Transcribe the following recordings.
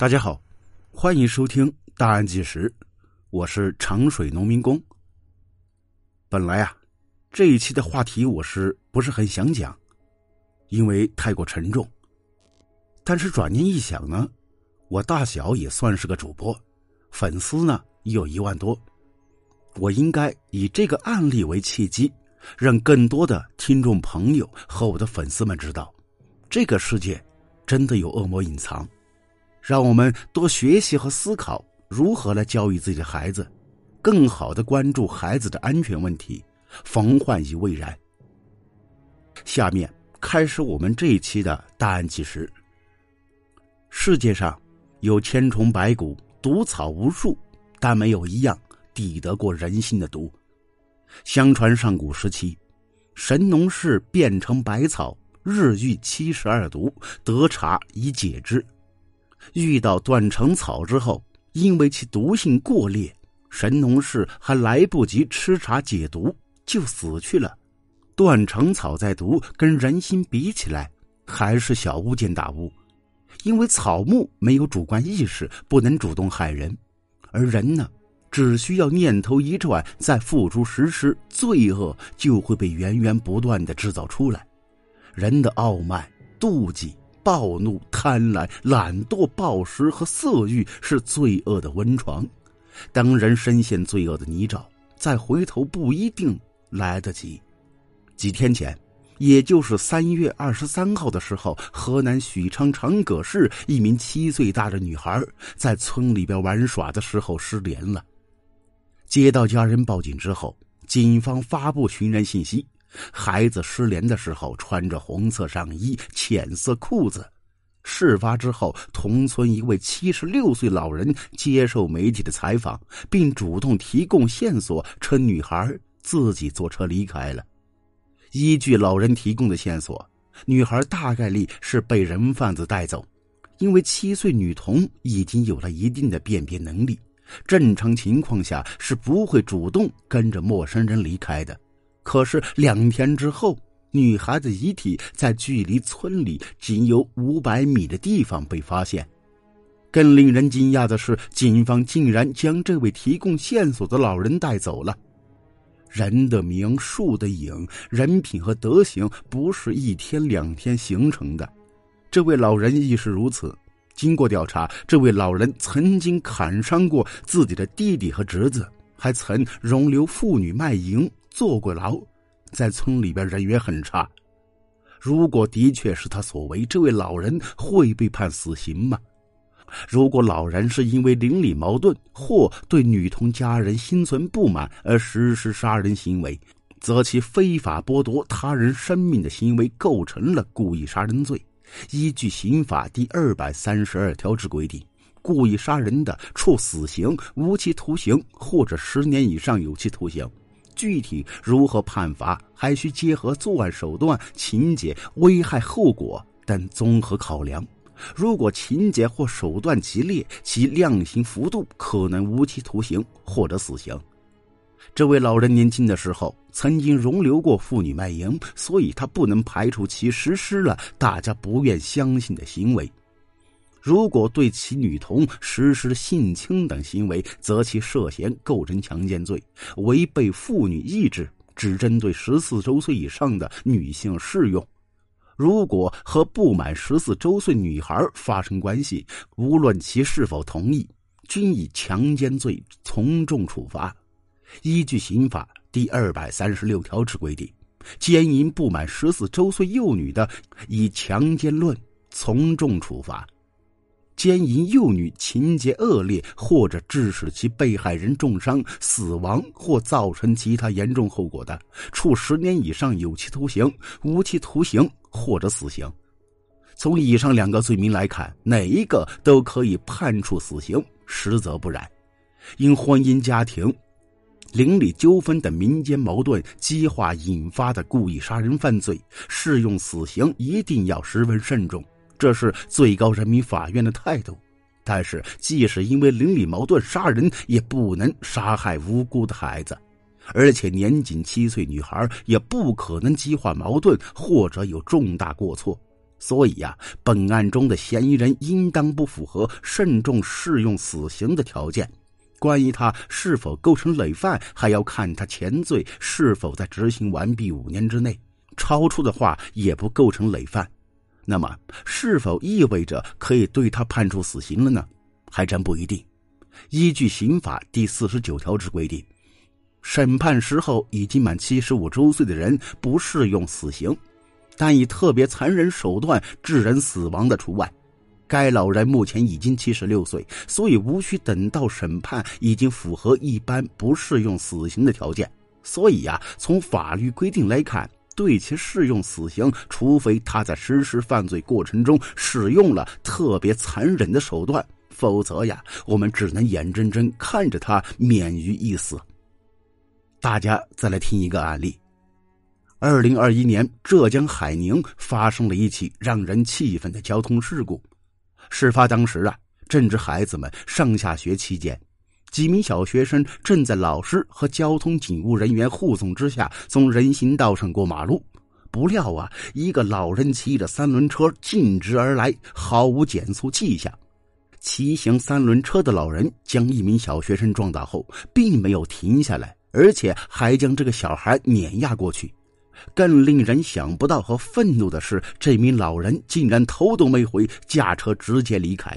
大家好，欢迎收听《大案纪实》，我是长水农民工。本来啊，这一期的话题我是不是很想讲，因为太过沉重。但是转念一想呢，我大小也算是个主播，粉丝呢也有一万多，我应该以这个案例为契机，让更多的听众朋友和我的粉丝们知道，这个世界真的有恶魔隐藏。让我们多学习和思考如何来教育自己的孩子，更好的关注孩子的安全问题，防患于未然。下面开始我们这一期的大案纪实。世界上有千虫百谷，毒草无数，但没有一样抵得过人心的毒。相传上古时期，神农氏变成百草，日遇七十二毒，得茶以解之。遇到断肠草之后，因为其毒性过烈，神农氏还来不及吃茶解毒，就死去了。断肠草在毒跟人心比起来，还是小巫见大巫，因为草木没有主观意识，不能主动害人，而人呢，只需要念头一转，再付诸实施，罪恶就会被源源不断的制造出来。人的傲慢、妒忌。暴怒、贪婪、懒惰、暴食和色欲是罪恶的温床。当人深陷罪恶的泥沼，再回头不一定来得及。几天前，也就是三月二十三号的时候，河南许昌长葛市一名七岁大的女孩在村里边玩耍的时候失联了。接到家人报警之后，警方发布寻人信息。孩子失联的时候穿着红色上衣、浅色裤子。事发之后，同村一位七十六岁老人接受媒体的采访，并主动提供线索，称女孩自己坐车离开了。依据老人提供的线索，女孩大概率是被人贩子带走，因为七岁女童已经有了一定的辨别能力，正常情况下是不会主动跟着陌生人离开的。可是两天之后，女孩子遗体在距离村里仅有五百米的地方被发现。更令人惊讶的是，警方竟然将这位提供线索的老人带走了。人的名，树的影，人品和德行不是一天两天形成的。这位老人亦是如此。经过调查，这位老人曾经砍伤过自己的弟弟和侄子，还曾容留妇女卖淫。坐过牢，在村里边人缘很差。如果的确是他所为，这位老人会被判死刑吗？如果老人是因为邻里矛盾或对女童家人心存不满而实施杀人行为，则其非法剥夺他人生命的行为构成了故意杀人罪。依据刑法第二百三十二条之规定，故意杀人的，处死刑、无期徒刑或者十年以上有期徒刑。具体如何判罚，还需结合作案手段、情节、危害后果等综合考量。如果情节或手段极烈，其量刑幅度可能无期徒刑或者死刑。这位老人年轻的时候曾经容留过妇女卖淫，所以他不能排除其实施了大家不愿相信的行为。如果对其女童实施性侵等行为，则其涉嫌构成强奸罪，违背妇女意志，只针对十四周岁以上的女性适用。如果和不满十四周岁女孩发生关系，无论其是否同意，均以强奸罪从重处罚。依据刑法第二百三十六条之规定，奸淫不满十四周岁幼女的，以强奸论从重处罚。奸淫幼女情节恶劣，或者致使其被害人重伤、死亡或造成其他严重后果的，处十年以上有期徒刑、无期徒刑或者死刑。从以上两个罪名来看，哪一个都可以判处死刑，实则不然。因婚姻家庭、邻里纠纷等民间矛盾激化引发的故意杀人犯罪，适用死刑一定要十分慎重。这是最高人民法院的态度，但是即使因为邻里矛盾杀人，也不能杀害无辜的孩子，而且年仅七岁女孩也不可能激化矛盾或者有重大过错。所以呀，本案中的嫌疑人应当不符合慎重适用死刑的条件。关于他是否构成累犯，还要看他前罪是否在执行完毕五年之内，超出的话也不构成累犯。那么，是否意味着可以对他判处死刑了呢？还真不一定。依据刑法第四十九条之规定，审判时候已经满七十五周岁的人不适用死刑。但以特别残忍手段致人死亡的除外。该老人目前已经七十六岁，所以无需等到审判，已经符合一般不适用死刑的条件。所以呀，从法律规定来看，对其适用死刑，除非他在实施犯罪过程中使用了特别残忍的手段，否则呀，我们只能眼睁睁看着他免于一死。大家再来听一个案例。二零二一年，浙江海宁发生了一起让人气愤的交通事故。事发当时啊，正值孩子们上下学期间，几名小学生正在老师和交通警务人员护送之下从人行道上过马路。不料啊，一个老人骑着三轮车径直而来，毫无减速迹象。骑行三轮车的老人将一名小学生撞倒后，并没有停下来，而且还将这个小孩碾压过去。更令人想不到和愤怒的是，这名老人竟然头都没回，驾车直接离开。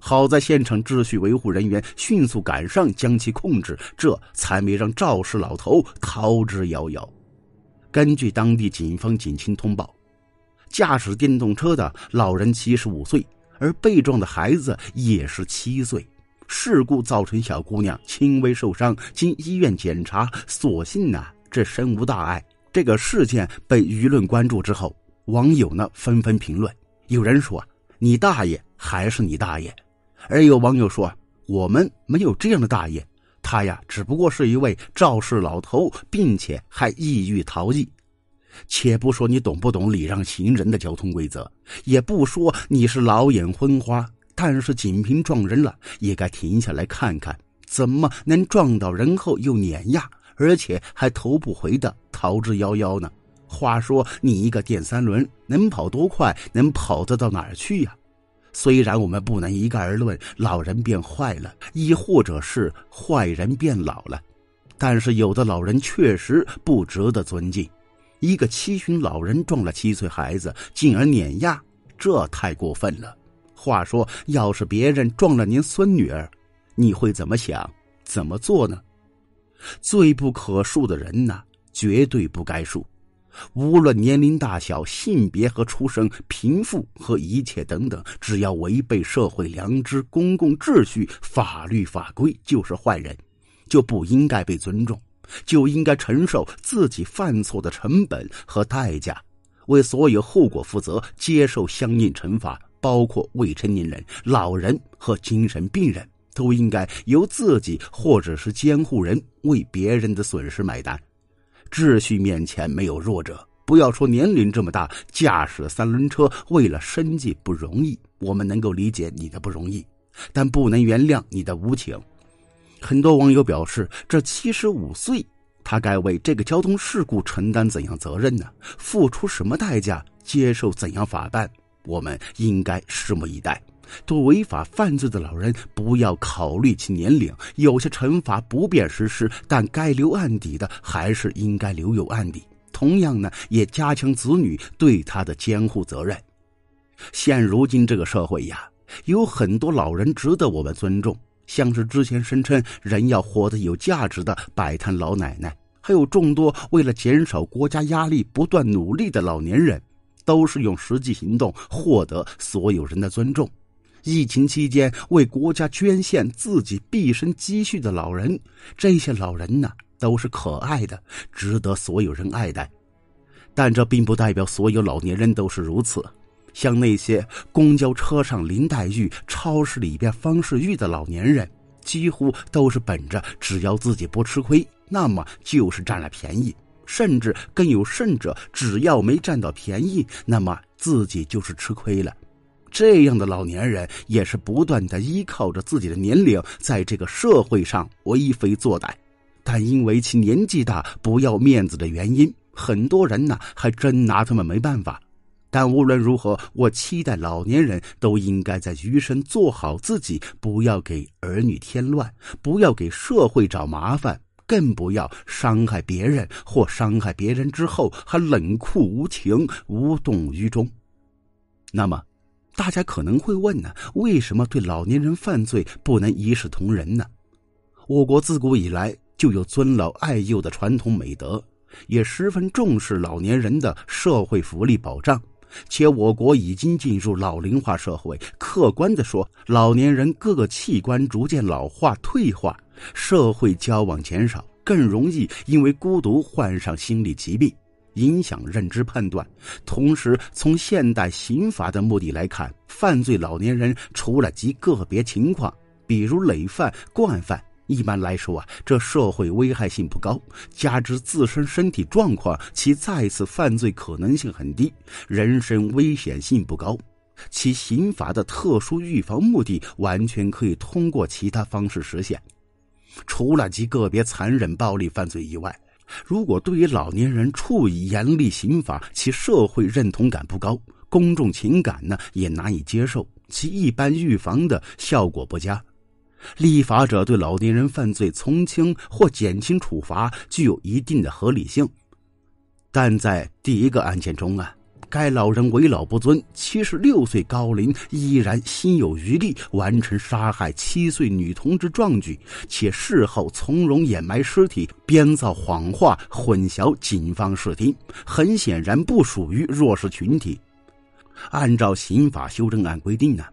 好在现场秩序维护人员迅速赶上，将其控制，这才没让肇事老头逃之夭夭。根据当地警方警情通报，驾驶电动车的老人七十五岁，而被撞的孩子也是七岁。事故造成小姑娘轻微受伤，经医院检查，所幸呢，这身无大碍。这个事件被舆论关注之后，网友呢纷纷评论。有人说：“你大爷还是你大爷。”而有网友说：“我们没有这样的大爷，他呀只不过是一位肇事老头，并且还意欲逃逸。”且不说你懂不懂礼让行人的交通规则，也不说你是老眼昏花，但是仅凭撞人了，也该停下来看看，怎么能撞到人后又碾压？而且还头不回的逃之夭夭呢？话说你一个电三轮能跑多快？能跑得到哪儿去呀？虽然我们不能一概而论老人变坏了，亦或者是坏人变老了，但是有的老人确实不值得尊敬。一个七旬老人撞了七岁孩子，进而碾压，这太过分了。话说，要是别人撞了您孙女儿，你会怎么想？怎么做呢？罪不可恕的人呐，绝对不该恕。无论年龄大小、性别和出生、贫富和一切等等，只要违背社会良知、公共秩序、法律法规，就是坏人，就不应该被尊重，就应该承受自己犯错的成本和代价，为所有后果负责，接受相应惩罚，包括未成年人、老人和精神病人。都应该由自己或者是监护人为别人的损失买单。秩序面前没有弱者。不要说年龄这么大，驾驶三轮车为了生计不容易，我们能够理解你的不容易，但不能原谅你的无情。很多网友表示，这七十五岁，他该为这个交通事故承担怎样责任呢？付出什么代价？接受怎样法办？我们应该拭目以待。对违法犯罪的老人，不要考虑其年龄，有些惩罚不便实施，但该留案底的还是应该留有案底。同样呢，也加强子女对他的监护责任。现如今这个社会呀，有很多老人值得我们尊重，像是之前声称人要活得有价值的摆摊老奶奶，还有众多为了减少国家压力不断努力的老年人，都是用实际行动获得所有人的尊重。疫情期间为国家捐献自己毕生积蓄的老人，这些老人呢都是可爱的，值得所有人爱戴。但这并不代表所有老年人都是如此。像那些公交车上林黛玉、超市里边方世玉的老年人，几乎都是本着只要自己不吃亏，那么就是占了便宜；甚至更有甚者，只要没占到便宜，那么自己就是吃亏了。这样的老年人也是不断的依靠着自己的年龄，在这个社会上为非作歹，但因为其年纪大、不要面子的原因，很多人呢还真拿他们没办法。但无论如何，我期待老年人都应该在余生做好自己，不要给儿女添乱，不要给社会找麻烦，更不要伤害别人，或伤害别人之后还冷酷无情、无动于衷。那么，大家可能会问呢：为什么对老年人犯罪不能一视同仁呢？我国自古以来就有尊老爱幼的传统美德，也十分重视老年人的社会福利保障。且我国已经进入老龄化社会，客观的说，老年人各个器官逐渐老化退化，社会交往减少，更容易因为孤独患上心理疾病，影响认知判断。同时，从现代刑法的目的来看，犯罪老年人除了极个别情况，比如累犯、惯犯。一般来说啊，这社会危害性不高，加之自身身体状况，其再次犯罪可能性很低，人身危险性不高，其刑法的特殊预防目的完全可以通过其他方式实现。除了极个别残忍暴力犯罪以外，如果对于老年人处以严厉刑罚，其社会认同感不高，公众情感呢也难以接受，其一般预防的效果不佳。立法者对老年人犯罪从轻或减轻处罚具有一定的合理性，但在第一个案件中啊，该老人为老不尊，七十六岁高龄依然心有余力完成杀害七岁女童之壮举，且事后从容掩埋尸体，编造谎话混淆警方视听，很显然不属于弱势群体。按照刑法修正案规定呢，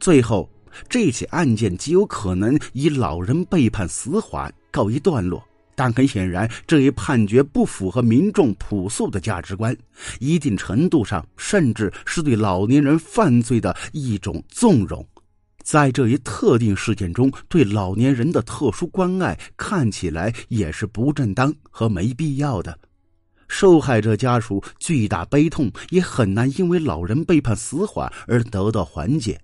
最后。这起案件极有可能以老人被判死缓告一段落，但很显然，这一判决不符合民众朴素的价值观，一定程度上甚至是对老年人犯罪的一种纵容。在这一特定事件中，对老年人的特殊关爱看起来也是不正当和没必要的。受害者家属巨大悲痛，也很难因为老人被判死缓而得到缓解。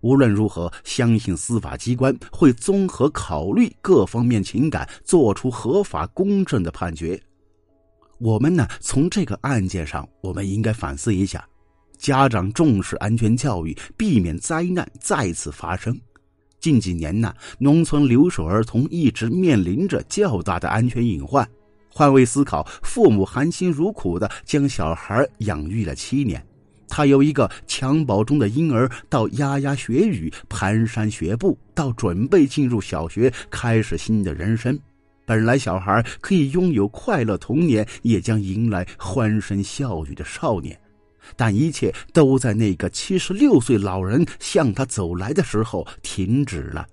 无论如何，相信司法机关会综合考虑各方面情感，做出合法公正的判决。我们呢，从这个案件上，我们应该反思一下：家长重视安全教育，避免灾难再次发生。近几年呢，农村留守儿童一直面临着较大的安全隐患。换位思考，父母含辛茹苦的将小孩养育了七年。他由一个襁褓中的婴儿，到牙牙学语、蹒跚学步，到准备进入小学，开始新的人生。本来小孩可以拥有快乐童年，也将迎来欢声笑语的少年，但一切都在那个七十六岁老人向他走来的时候停止了。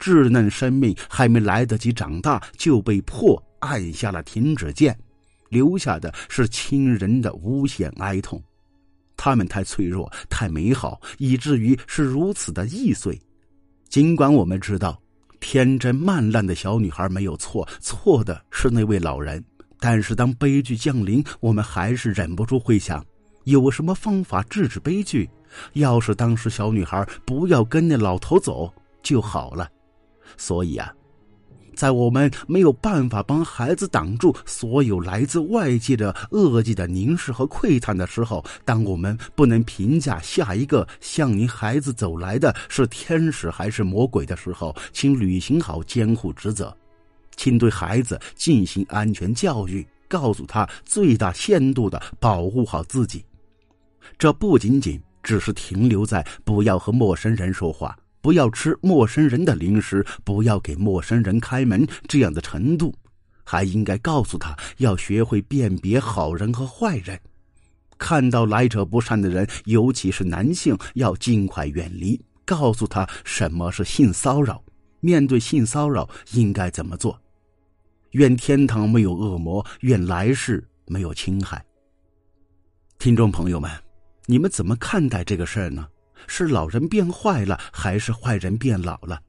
稚嫩生命还没来得及长大，就被迫按下了停止键，留下的是亲人的无限哀痛。他们太脆弱，太美好，以至于是如此的易碎。尽管我们知道，天真烂漫的小女孩没有错，错的是那位老人。但是当悲剧降临，我们还是忍不住会想：有什么方法制止悲剧？要是当时小女孩不要跟那老头走就好了。所以啊。在我们没有办法帮孩子挡住所有来自外界的恶意的凝视和窥探的时候，当我们不能评价下一个向您孩子走来的是天使还是魔鬼的时候，请履行好监护职责，请对孩子进行安全教育，告诉他最大限度的保护好自己。这不仅仅只是停留在不要和陌生人说话。不要吃陌生人的零食，不要给陌生人开门，这样的程度，还应该告诉他要学会辨别好人和坏人，看到来者不善的人，尤其是男性，要尽快远离。告诉他什么是性骚扰，面对性骚扰应该怎么做。愿天堂没有恶魔，愿来世没有侵害。听众朋友们，你们怎么看待这个事儿呢？是老人变坏了，还是坏人变老了？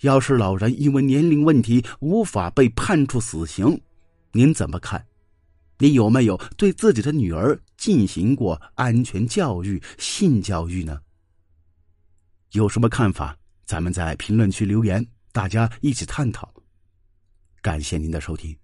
要是老人因为年龄问题无法被判处死刑，您怎么看？你有没有对自己的女儿进行过安全教育、性教育呢？有什么看法？咱们在评论区留言，大家一起探讨。感谢您的收听。